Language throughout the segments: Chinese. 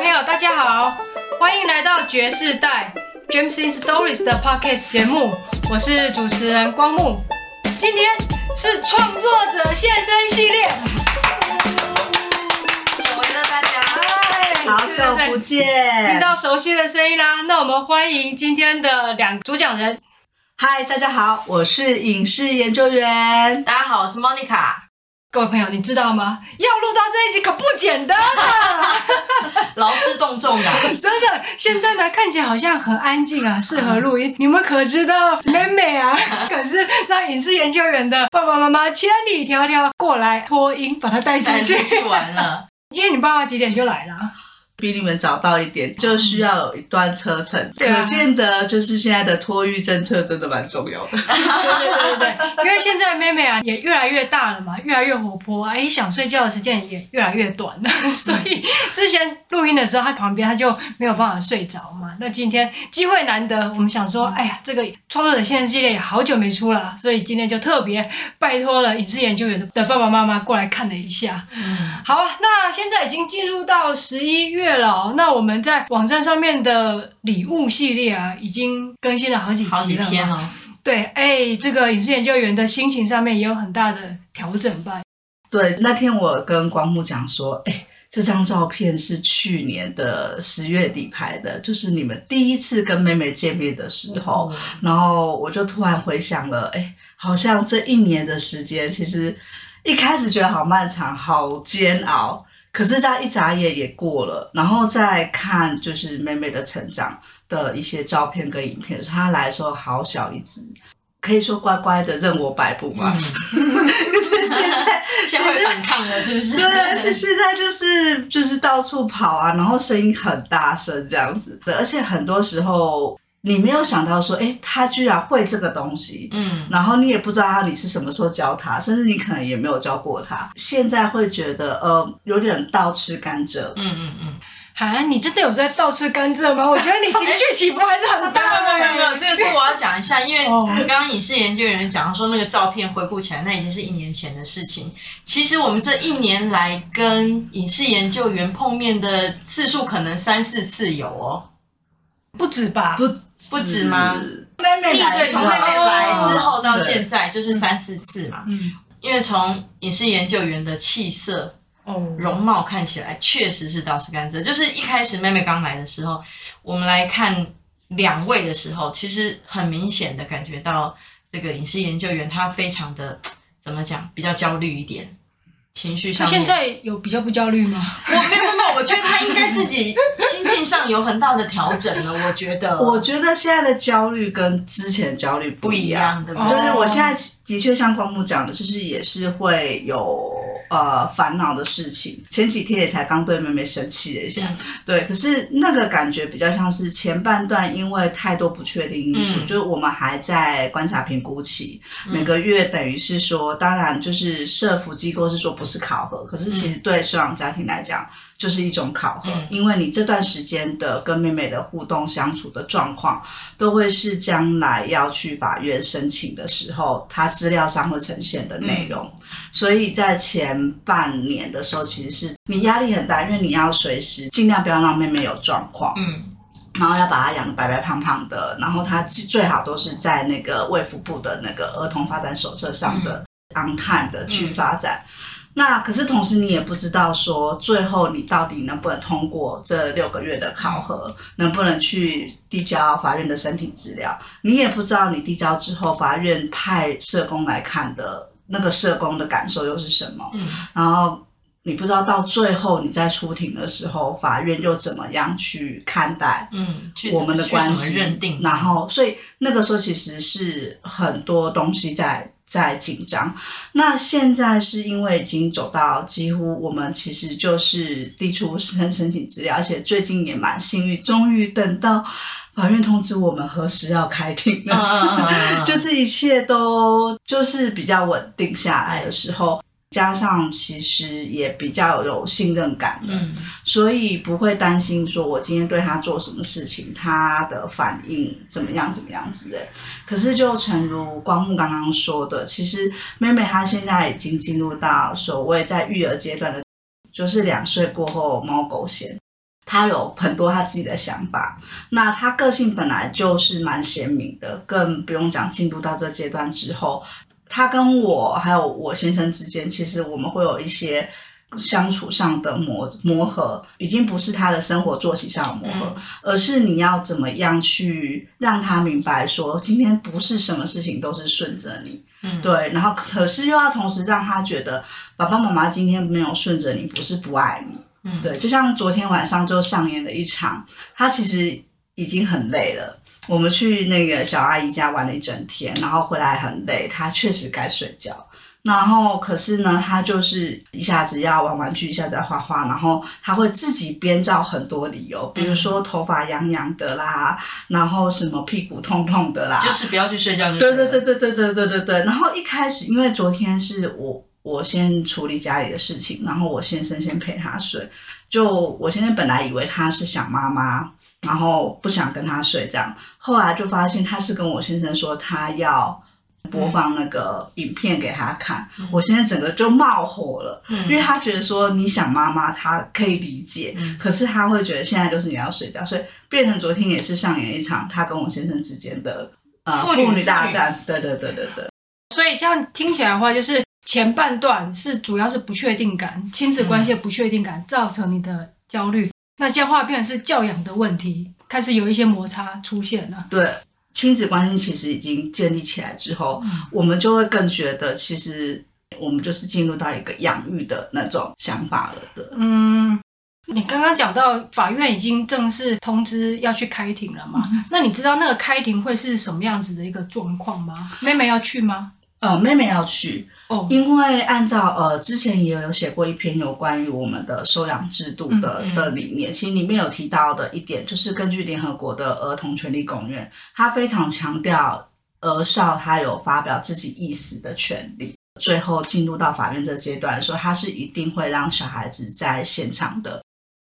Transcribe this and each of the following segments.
朋友，大家好，欢迎来到爵士代 James in Stories 的 Podcast 节目，我是主持人光木。今天是创作者现身系列，久违了大家，嗨，好久不见，听到熟悉的声音啦。那我们欢迎今天的两主讲人。嗨，大家好，我是影视研究员。大家好，我是 Monica。各位朋友，你知道吗？要录到这一集可不简单啊，劳师动众的，真的。现在呢，看起来好像很安静啊，适合录音。你们可知道，美美啊，可是让影视研究员的爸爸妈妈千里迢迢过来托音，把她带出去。玩了，今天你爸爸几点就来了？比你们早到一点，就需要有一段车程，嗯、可见得就是现在的托育政策真的蛮重要的。对对对对，因为现在妹妹啊也越来越大了嘛，越来越活泼，哎，想睡觉的时间也越来越短了，所以之前录音的时候，她旁边她就没有办法睡着嘛。那今天机会难得，我们想说，哎呀，这个创作者现身系列也好久没出了，所以今天就特别拜托了影视研究员的爸爸妈妈过来看了一下。嗯，好，那现在已经进入到十一月。对了，那我们在网站上面的礼物系列啊，已经更新了好几期了，好几篇了。对，哎，这个影视研究员的心情上面也有很大的调整吧？对，那天我跟光木讲说，哎，这张照片是去年的十月底拍的，就是你们第一次跟妹妹见面的时候。嗯、然后我就突然回想了，哎，好像这一年的时间，其实一开始觉得好漫长，好煎熬。可是，在一眨眼也过了，然后再看就是妹妹的成长的一些照片跟影片，她来的时候好小一只，可以说乖乖的任我摆布嘛。可是 现在现在会反抗了，是不是？对，是现在就是就是到处跑啊，然后声音很大声这样子的，而且很多时候。你没有想到说，哎，他居然会这个东西，嗯，然后你也不知道他你是什么时候教他，甚至你可能也没有教过他，现在会觉得呃有点倒吃甘蔗，嗯嗯嗯，啊，你真的有在倒吃甘蔗吗？我觉得你情绪起伏还是很大。没有没有没有，这个是我要讲一下，因为刚刚影视研究员讲说那个照片回顾起来，那已经是一年前的事情。其实我们这一年来跟影视研究员碰面的次数可能三四次有哦。不止吧？不不止吗？妹妹来，从妹妹来之后到现在就是三四次嘛。嗯，因为从影视研究员的气色、哦容貌看起来，确实是倒吃甘蔗。就是一开始妹妹刚来的时候，我们来看两位的时候，其实很明显的感觉到这个影视研究员他非常的怎么讲，比较焦虑一点。情绪上，他现在有比较不焦虑吗？我没有没有，我觉得他应该自己心境上有很大的调整了。我觉得，我觉得现在的焦虑跟之前的焦虑不一样，对不对？就是我现在的确像光木讲的，就是也是会有。呃，烦恼的事情，前几天也才刚对妹妹生气了一下，嗯、对，可是那个感觉比较像是前半段，因为太多不确定因素，嗯、就是我们还在观察评估期，嗯、每个月等于是说，当然就是社福机构是说不是考核，可是其实对收养家庭来讲。就是一种考核，因为你这段时间的跟妹妹的互动相处的状况，都会是将来要去法院申请的时候，它资料上会呈现的内容。嗯、所以在前半年的时候，其实是你压力很大，因为你要随时尽量不要让妹妹有状况，嗯，然后要把她养得白白胖胖的，然后她最好都是在那个卫福部的那个儿童发展手册上的 on time 的去发展。嗯那可是同时，你也不知道说最后你到底能不能通过这六个月的考核，能不能去递交法院的申请资料？你也不知道你递交之后，法院派社工来看的那个社工的感受又是什么？嗯，然后你不知道到最后你在出庭的时候，法院又怎么样去看待？嗯，我们的关系认定。然后，所以那个时候其实是很多东西在。在紧张，那现在是因为已经走到几乎我们其实就是递出申申请资料，而且最近也蛮幸运，终于等到法院通知我们何时要开庭了，就是一切都就是比较稳定下来的时候。加上其实也比较有信任感的，嗯，所以不会担心说我今天对他做什么事情，他的反应怎么样怎么样之类。可是就诚如光木刚刚说的，其实妹妹她现在已经进入到所谓在育儿阶段的，就是两岁过后猫狗嫌。他有很多他自己的想法。那他个性本来就是蛮鲜明的，更不用讲进入到这阶段之后，他跟我还有我先生之间，其实我们会有一些。相处上的磨磨合，已经不是他的生活作息上的磨合，嗯、而是你要怎么样去让他明白说，今天不是什么事情都是顺着你，嗯，对，然后可是又要同时让他觉得爸爸妈妈今天没有顺着你，不是不爱你，嗯，对，就像昨天晚上就上演了一场，他其实已经很累了，我们去那个小阿姨家玩了一整天，然后回来很累，她确实该睡觉。然后，可是呢，她就是一下子要玩玩具，一下子要画画，然后她会自己编造很多理由，比如说头发痒痒的啦，然后什么屁股痛痛的啦，就是不要去睡觉就。对对对对对对对对对。然后一开始，因为昨天是我我先处理家里的事情，然后我先生先陪他睡。就我先生本来以为他是想妈妈，然后不想跟他睡这样，后来就发现他是跟我先生说他要。播放那个影片给他看，嗯、我现在整个就冒火了，嗯、因为他觉得说你想妈妈，他可以理解，嗯、可是他会觉得现在就是你要睡觉，所以变成昨天也是上演一场他跟我先生之间的呃父女大战，对对对对对。所以这样听起来的话，就是前半段是主要是不确定感，亲子关系的不确定感、嗯、造成你的焦虑，那这样的话变成是教养的问题，开始有一些摩擦出现了，对。亲子关系其实已经建立起来之后，嗯、我们就会更觉得，其实我们就是进入到一个养育的那种想法了的。嗯，你刚刚讲到法院已经正式通知要去开庭了嘛？嗯、那你知道那个开庭会是什么样子的一个状况吗？妹妹要去吗？呃，妹妹要去。哦，因为按照呃之前也有写过一篇有关于我们的收养制度的、嗯嗯、的理念，其实里面有提到的一点，就是根据联合国的儿童权利公约，他非常强调儿少他有发表自己意思的权利。最后进入到法院这阶段的时候，他是一定会让小孩子在现场的。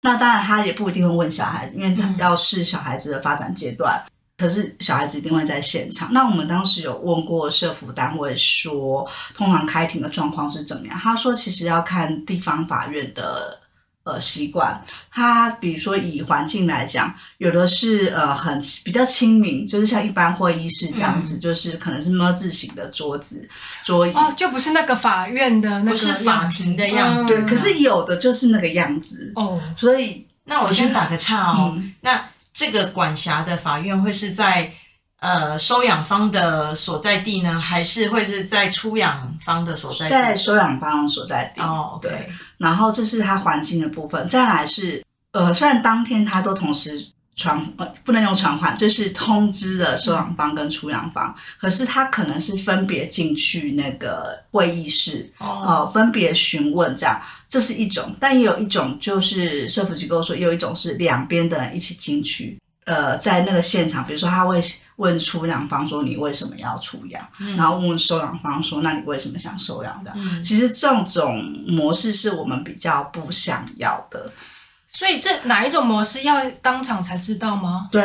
那当然他也不一定会问小孩子，因为他要视小孩子的发展阶段。嗯可是小孩子一定会在现场。那我们当时有问过社福单位说，通常开庭的状况是怎么样？他说，其实要看地方法院的呃习惯。他比如说以环境来讲，有的是呃很比较亲民，就是像一般会议室这样子，嗯、就是可能是么字形的桌子桌椅哦，就不是那个法院的那个，不是法庭的样子。对，可是有的就是那个样子哦。所以那我先打个岔哦，嗯、那。这个管辖的法院会是在呃收养方的所在地呢，还是会是在出养方的所在地？在收养方所在地哦，对。然后这是他环境的部分，再来是呃，虽然当天他都同时。传呃不能用传唤，就是通知了收养方跟出养方，嗯、可是他可能是分别进去那个会议室，哦、呃，分别询问这样，这是一种。但也有一种就是社福机构说，有一种是两边的人一起进去，呃，在那个现场，比如说他会问出养方说，你为什么要出养，嗯、然后问收养方说，那你为什么想收养这样？嗯、其实这种模式是我们比较不想要的。所以这哪一种模式要当场才知道吗？对，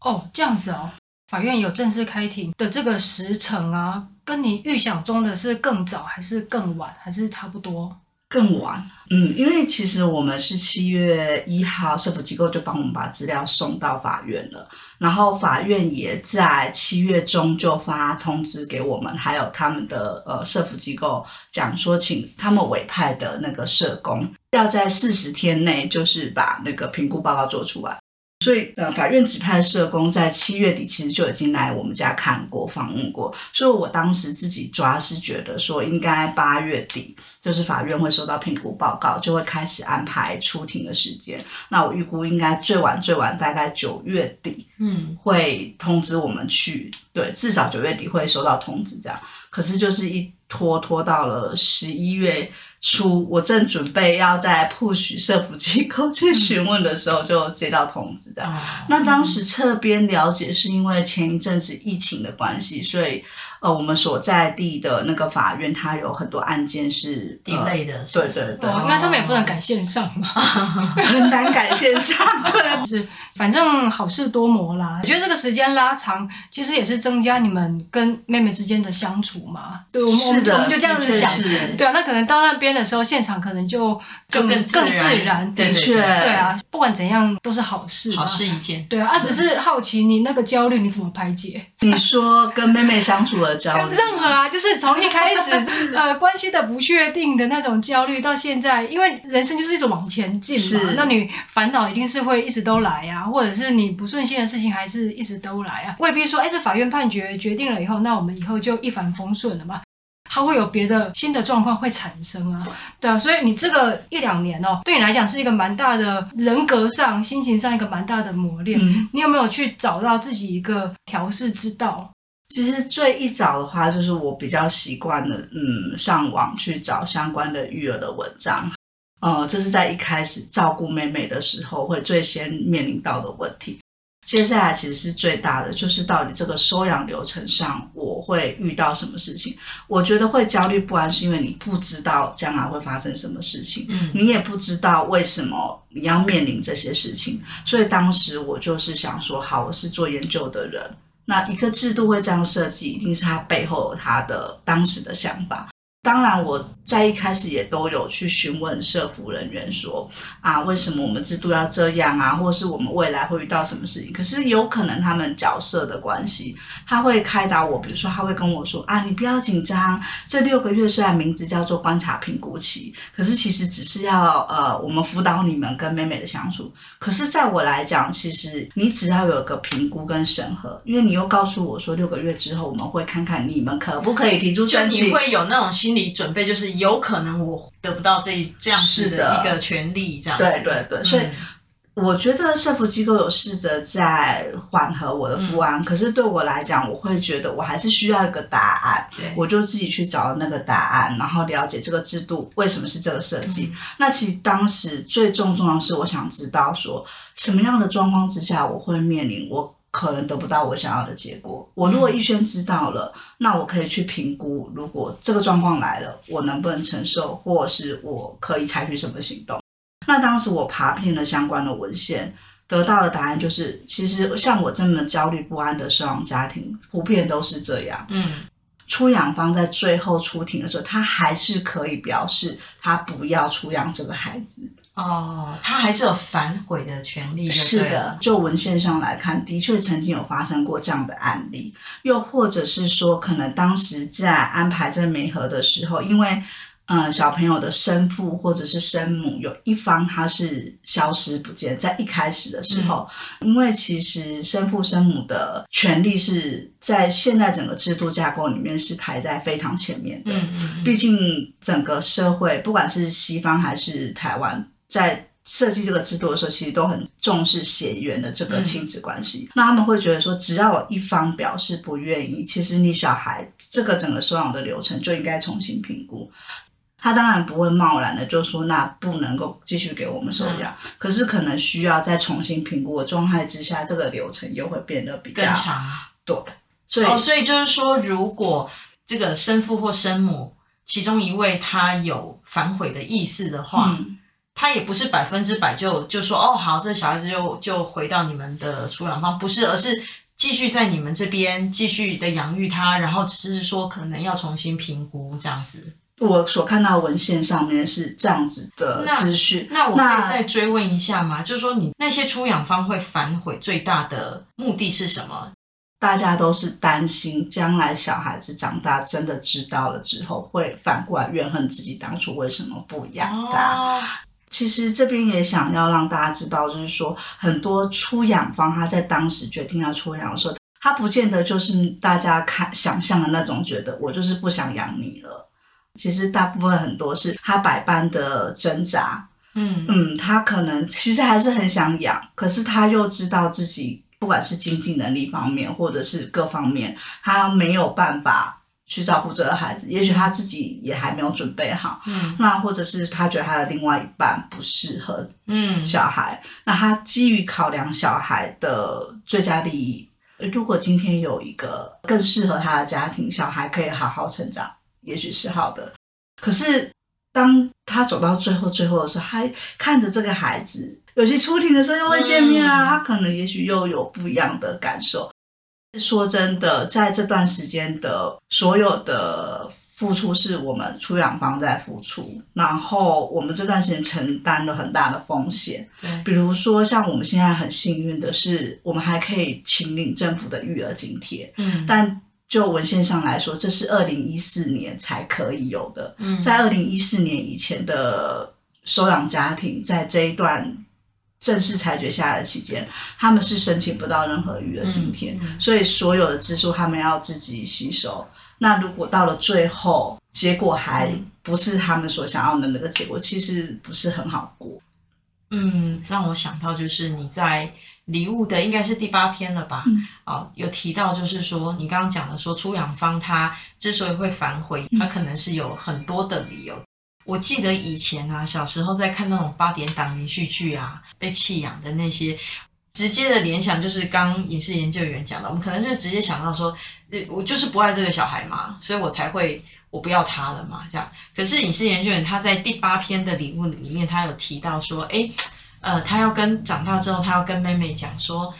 哦，这样子哦。法院有正式开庭的这个时程啊，跟你预想中的是更早还是更晚，还是差不多？更晚，嗯，因为其实我们是七月一号，社福机构就帮我们把资料送到法院了，然后法院也在七月中就发通知给我们，还有他们的呃社福机构讲说，请他们委派的那个社工要在四十天内，就是把那个评估报告做出来。所以，呃，法院指派社工在七月底其实就已经来我们家看过、访问过。所以我当时自己抓是觉得说，应该八月底就是法院会收到评估报告，就会开始安排出庭的时间。那我预估应该最晚最晚大概九月底，嗯，会通知我们去。对，至少九月底会收到通知这样。可是就是一拖拖到了十一月。初，我正准备要在 push 社福机构去询问的时候，就接到通知这样。嗯、那当时侧边了解是因为前一阵子疫情的关系，所以。呃，我们所在地的那个法院，它有很多案件是 delay 的，对对对，因为他们也不能改线上嘛，很难改线上，对，就是反正好事多磨啦。我觉得这个时间拉长，其实也是增加你们跟妹妹之间的相处嘛。对，我们我们我们就这样子想，对啊，那可能到那边的时候，现场可能就更更自然，的确，对啊，不管怎样都是好事，好事一件，对啊，啊，只是好奇你那个焦虑你怎么排解？你说跟妹妹相处的焦虑，任何啊，就是从一开始 呃关系的不确定的那种焦虑，到现在，因为人生就是一种往前进嘛，那你烦恼一定是会一直都来啊，或者是你不顺心的事情还是一直都来啊，未必说，哎，这法院判决决定了以后，那我们以后就一帆风顺了嘛？它会有别的新的状况会产生啊，对啊，所以你这个一两年哦，对你来讲是一个蛮大的人格上、心情上一个蛮大的磨练。嗯，你有没有去找到自己一个调试之道？其实最一早的话，就是我比较习惯的，嗯，上网去找相关的育儿的文章。呃，这是在一开始照顾妹妹的时候，会最先面临到的问题。接下来其实是最大的，就是到底这个收养流程上，我会遇到什么事情？我觉得会焦虑不安，是因为你不知道将来会发生什么事情，嗯，你也不知道为什么你要面临这些事情。所以当时我就是想说，好，我是做研究的人，那一个制度会这样设计，一定是他背后有他的当时的想法。当然，我在一开始也都有去询问社服人员说啊，为什么我们制度要这样啊，或是我们未来会遇到什么事情？可是有可能他们角色的关系，他会开导我，比如说他会跟我说啊，你不要紧张，这六个月虽然名字叫做观察评估期，可是其实只是要呃，我们辅导你们跟妹妹的相处。可是在我来讲，其实你只要有个评估跟审核，因为你又告诉我说六个月之后我们会看看你们可不可以提出申请，你会有那种心。心理准备就是有可能我得不到这这样子的一个权利，这样子。对对对，所以我觉得社福机构有试着在缓和我的不安，嗯，可是对我来讲，我会觉得我还是需要一个答案。对，我就自己去找那个答案，然后了解这个制度为什么是这个设计。嗯，那其实当时最重重要的是，我想知道说什么样的状况之下我会面临我。可能得不到我想要的结果。我如果预先知道了，嗯，那我可以去评估，如果这个状况来了，我能不能承受，或是我可以采取什么行动。那当时我爬遍了相关的文献，得到的答案就是，其实像我这么焦虑不安的收养家庭，普遍都是这样。嗯，出养方在最后出庭的时候，他还是可以表示他不要出养这个孩子。哦，他还是有反悔的权利。是的，就文献上来看，的确曾经有发生过这样的案例。又或者是说，可能当时在安排这媒合的时候，因为嗯，小朋友的生父或者是生母有一方他是消失不见，在一开始的时候，嗯、因为其实生父生母的权利是在现在整个制度架构里面是排在非常前面的。嗯嗯，毕竟整个社会，不管是西方还是台湾。在设计这个制度的时候，其实都很重视血缘的这个亲子关系。嗯。那他们会觉得说，只要有一方表示不愿意，其实你小孩这个整个收养的流程就应该重新评估。他当然不会贸然的就说，那不能够继续给我们收养。嗯。可是可能需要再重新评估的状态之下，这个流程又会变得比较更长。对，所以哦，所以就是说，如果这个生父或生母其中一位他有反悔的意思的话。嗯他也不是百分之百就就说哦好，这小孩子就就回到你们的出养方，不是，而是继续在你们这边继续的养育他，然后只是说可能要重新评估这样子。我所看到文献上面是这样子的资讯，那我可以再追问一下吗？就是说你那些出养方会反悔最大的目的是什么？大家都是担心将来小孩子长大真的知道了之后，会反过来怨恨自己当初为什么不养他。哦其实这边也想要让大家知道，就是说很多出养方他在当时决定要出养的时候，他不见得就是大家看想象的那种，觉得我就是不想养你了。其实大部分很多是他百般的挣扎，嗯嗯，他可能其实还是很想养，可是他又知道自己不管是经济能力方面，或者是各方面，他没有办法。去照顾这个孩子，也许他自己也还没有准备好，嗯，那或者是他觉得他的另外一半不适合，嗯，小孩，嗯，那他基于考量小孩的最佳利益，如果今天有一个更适合他的家庭，小孩可以好好成长，也许是好的。可是当他走到最后最后的时候，还看着这个孩子，有些出庭的时候又会见面啊，嗯，他可能也许又有不一样的感受。说真的，在这段时间的所有的付出是我们出养方在付出，然后我们这段时间承担了很大的风险。对，比如说像我们现在很幸运的是，我们还可以请领政府的育儿津贴。嗯，但就文献上来说，这是二零一四年才可以有的。嗯，在二零一四年以前的收养家庭，在这一段正式裁决下来的期间，他们是申请不到任何育儿津贴，嗯，所以所有的支出他们要自己吸收。那如果到了最后，结果还不是他们所想要的那个结果，其实不是很好过。嗯，让我想到就是你在礼物的应该是第八篇了吧？嗯，哦，有提到就是说你刚刚讲的说出养方他之所以会反悔，他可能是有很多的理由。我记得以前啊，小时候在看那种八点档连续剧啊，被弃养的那些。直接的联想就是刚影视研究员讲的，我们可能就直接想到说，我就是不爱这个小孩嘛，所以我才会我不要他了嘛，这样。可是影视研究员他在第八篇的礼物里面，他有提到说，诶，呃，他要跟长大之后，他要跟妹妹讲说，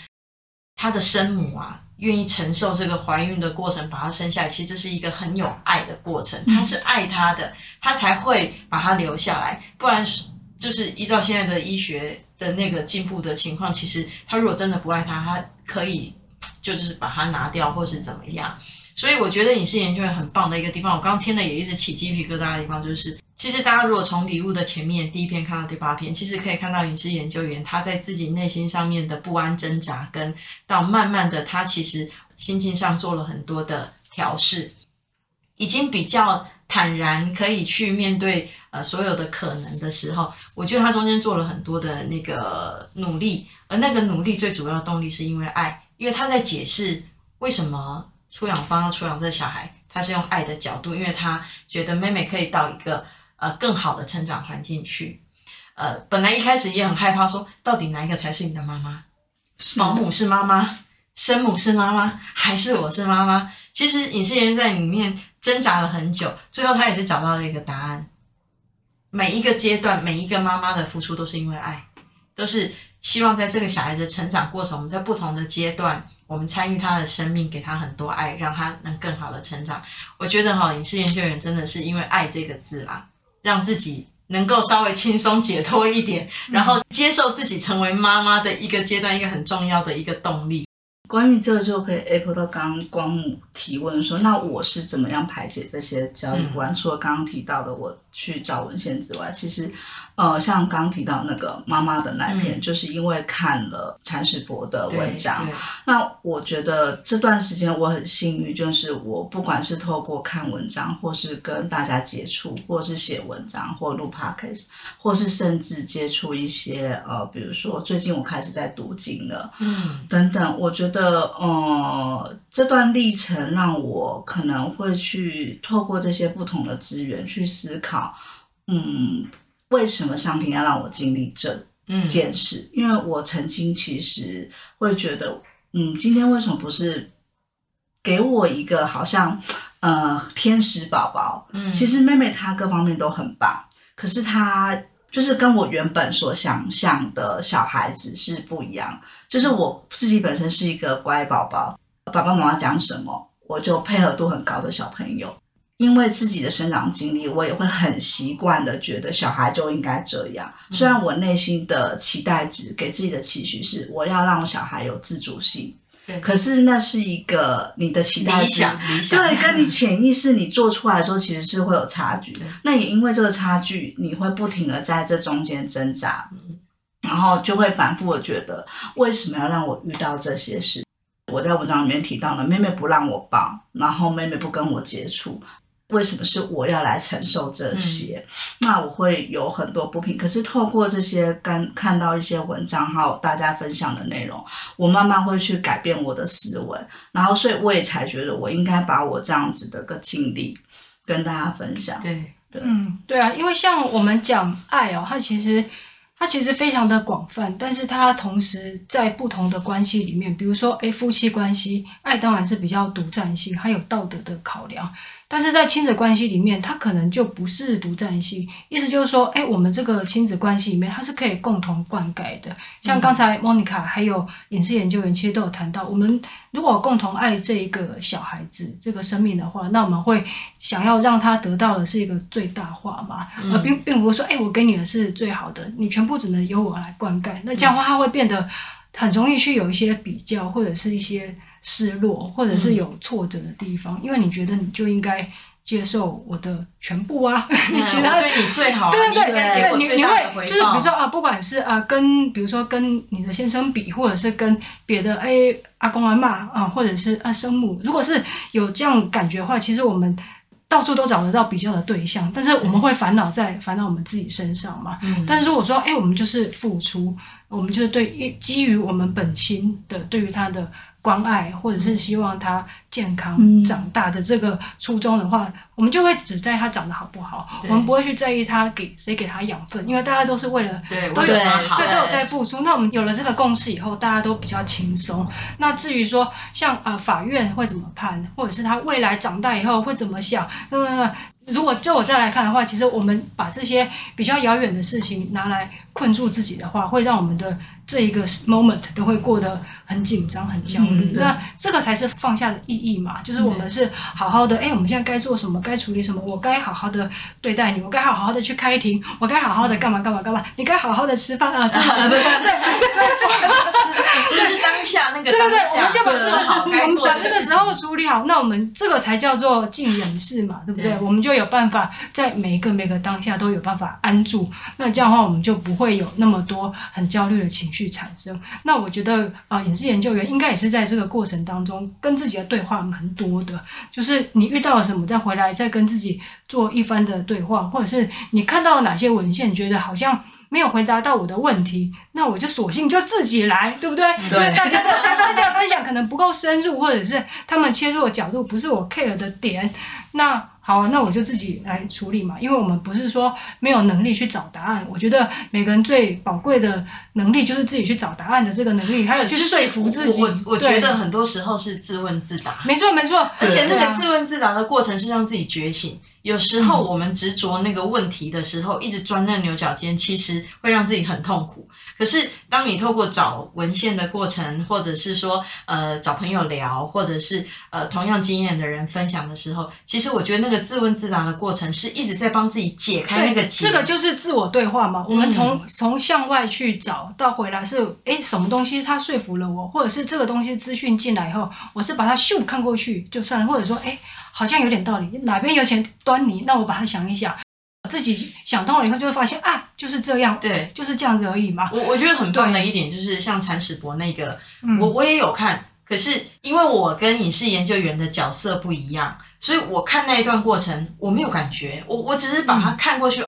他的生母啊，愿意承受这个怀孕的过程，把他生下来，其实这是一个很有爱的过程，他是爱他的，他才会把他留下来，不然就是依照现在的医学。的那个进步的情况，其实他如果真的不爱他，他可以就是把它拿掉，或是怎么样。所以我觉得影视研究员很棒的一个地方，我刚刚听了也一直起鸡皮疙瘩的地方，就是其实大家如果从礼物的前面第一篇看到第八篇，其实可以看到影视研究员他在自己内心上面的不安挣扎，跟到慢慢的他其实心境上做了很多的调试，已经比较。坦然可以去面对呃所有的可能的时候，我觉得他中间做了很多的那个努力，而那个努力最主要的动力是因为爱，因为他在解释为什么出养方要出养这小孩，他是用爱的角度，因为他觉得妹妹可以到一个呃更好的成长环境去，呃本来一开始也很害怕说，到底哪一个才是你的妈妈？保姆是妈妈，生母是妈妈，还是我是妈妈？其实影视员在里面。挣扎了很久，最后他也是找到了一个答案。每一个阶段，每一个妈妈的付出都是因为爱，都是希望在这个小孩子成长过程，我们在不同的阶段，我们参与他的生命，给他很多爱，让他能更好的成长。我觉得哈，影视研究员真的是因为爱这个字啦，让自己能够稍微轻松解脱一点，然后接受自己成为妈妈的一个阶段，一个很重要的一个动力。关于这个，就可以 echo 到刚刚光母提问说，那我是怎么样排解这些焦虑不安？除了刚刚提到的我去找文献之外，其实。呃，像刚提到那个妈妈的那篇，嗯，就是因为看了铲屎博的文章。那我觉得这段时间我很幸运，就是我不管是透过看文章，或是跟大家接触，或是写文章，或录 podcast，或是甚至接触一些呃，比如说最近我开始在读经了，嗯，等等。我觉得呃，这段历程让我可能会去透过这些不同的资源去思考，嗯。为什么上天要让我经历这件事？嗯，因为我曾经其实会觉得，嗯，今天为什么不是给我一个好像呃天使宝宝？嗯，其实妹妹她各方面都很棒，可是她就是跟我原本所想象的小孩子是不一样。就是我自己本身是一个乖宝宝，爸爸妈妈讲什么我就配合度很高的小朋友。因为自己的生长经历，我也会很习惯的觉得小孩就应该这样。虽然我内心的期待值给自己的期许是我要让小孩有自主性，可是那是一个你的期待值，对，跟你潜意识你做出来的时候其实是会有差距。那也因为这个差距，你会不停的在这中间挣扎，然后就会反复的觉得为什么要让我遇到这些事？我在文章里面提到了，妹妹不让我抱，然后妹妹不跟我接触。为什么是我要来承受这些？嗯、那我会有很多不平。可是透过这些刚看到一些文章，还有大家分享的内容，我慢慢会去改变我的思维。然后，所以我也才觉得我应该把我这样子的个经历跟大家分享。对对，嗯，对啊，因为像我们讲爱哦，它其实它其实非常的广泛，但是它同时在不同的关系里面，比如说诶夫妻关系，爱当然是比较独占性，还有道德的考量。但是在亲子关系里面，它可能就不是独占性。意思就是说，哎，我们这个亲子关系里面，它是可以共同灌溉的。像刚才 Monica 还有影视研究员，其实都有谈到，我们如果共同爱这一个小孩子、这个生命的话，那我们会想要让他得到的是一个最大化嘛，而并并不是说，哎，我给你的是最好的，你全部只能由我来灌溉。那这样的话，他会变得很容易去有一些比较，或者是一些。失落，或者是有挫折的地方，嗯、因为你觉得你就应该接受我的全部啊，你其他对你最好，对对对，对你你会就是比如说啊，不管是啊跟比如说跟你的先生比，或者是跟别的哎阿公阿妈啊，或者是啊生母，如果是有这样感觉的话，其实我们到处都找得到比较的对象，但是我们会烦恼在烦恼我们自己身上嘛。嗯、但是如果说哎，我们就是付出，我们就是对基于我们本心的对于他的。关爱，或者是希望他健康长大的这个初衷的话，嗯、我们就会只在意他长得好不好，我们不会去在意他给谁给他养分，因为大家都是为了对都有对，对都有在付出。那我们有了这个共识以后，大家都比较轻松。那至于说像啊、呃、法院会怎么判，或者是他未来长大以后会怎么想，那么如果就我再来看的话，其实我们把这些比较遥远的事情拿来困住自己的话，会让我们的这一个 moment 都会过得很紧张、很焦虑。嗯、那这个才是放下的意义嘛，就是我们是好好的，哎、欸，我们现在该做什么，该处理什么，我该好好的对待你，我该好好的去开庭，我该好好的干嘛干嘛干嘛，你该好好的 吃饭啊，对对当下那个下，对对对，我们就把这个好该做的那个时候处理好，那我们这个才叫做尽人事嘛，对不对？对我们就。有办法在每一个每个当下都有办法安住，那这样的话我们就不会有那么多很焦虑的情绪产生。那我觉得啊，也是研究员应该也是在这个过程当中跟自己的对话蛮多的，就是你遇到了什么，再回来再跟自己做一番的对话，或者是你看到了哪些文献，觉得好像没有回答到我的问题，那我就索性就自己来，对不对？对，大家的大家的分享可能不够深入，或者是他们切入的角度不是我 care 的点，那。好，那我就自己来处理嘛，因为我们不是说没有能力去找答案。我觉得每个人最宝贵的能力就是自己去找答案的这个能力，还有就是说服自己。我我觉得很多时候是自问自答。没错没错，而且那个自问自答的过程是让自己觉醒。有时候我们执着那个问题的时候，一直钻那牛角尖，其实会让自己很痛苦。可是，当你透过找文献的过程，或者是说，呃，找朋友聊，或者是呃，同样经验的人分享的时候，其实我觉得那个自问自答的过程，是一直在帮自己解开那个结。这个就是自我对话嘛。我们从从向外去找到回来是，诶，什么东西它说服了我，或者是这个东西资讯进来以后，我是把它咻看过去就算了，或者说，诶，好像有点道理，哪边有点端倪，那我把它想一想。自己想通了以后，就会发现啊，就是这样，对，就是这样子而已嘛。我我觉得很棒的一点就是，像铲屎博那个，对我我也有看，可是因为我跟影视研究员的角色不一样，所以我看那一段过程我没有感觉，我我只是把它看过去。嗯、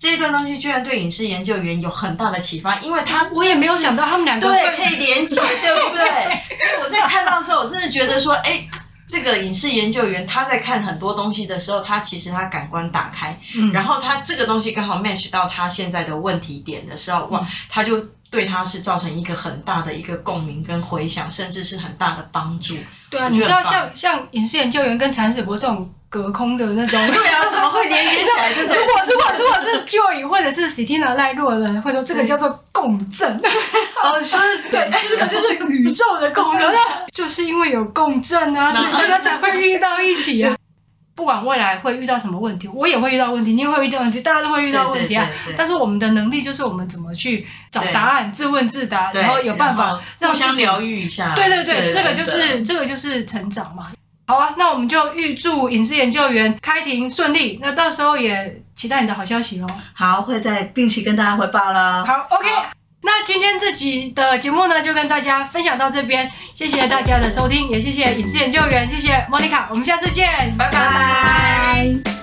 这一段东西居然对影视研究员有很大的启发，因为他我也没有想到他们两个对可以连接，对不对？所以我在看到的时候，我真的觉得说，哎。这个影视研究员他在看很多东西的时候，他其实他感官打开，嗯、然后他这个东西刚好 match 到他现在的问题点的时候，嗯、哇，他就对他是造成一个很大的一个共鸣跟回响，甚至是很大的帮助。对啊，你知道像像影视研究员跟铲屎博这种隔空的那种，对啊，怎么会连接起来？如果如果如果是 Joy 或者是 Stina 赖若的人会说这个叫做共振。哦，就是对，这个就是宇宙的共振，就是因为有共振啊，所以大家才会遇到一起啊。不管未来会遇到什么问题，我也会遇到问题，你也会遇到问题，大家都会遇到问题啊。但是我们的能力就是我们怎么去找答案，自问自答，然后有办法互相疗愈一下。对对对，这个就是这个就是成长嘛。好啊，那我们就预祝影视研究员开庭顺利。那到时候也期待你的好消息喽。好，会再定期跟大家汇报了。好，OK。那今天这集的节目呢，就跟大家分享到这边，谢谢大家的收听，也谢谢影视研究员，谢谢 Monica，我们下次见，拜拜。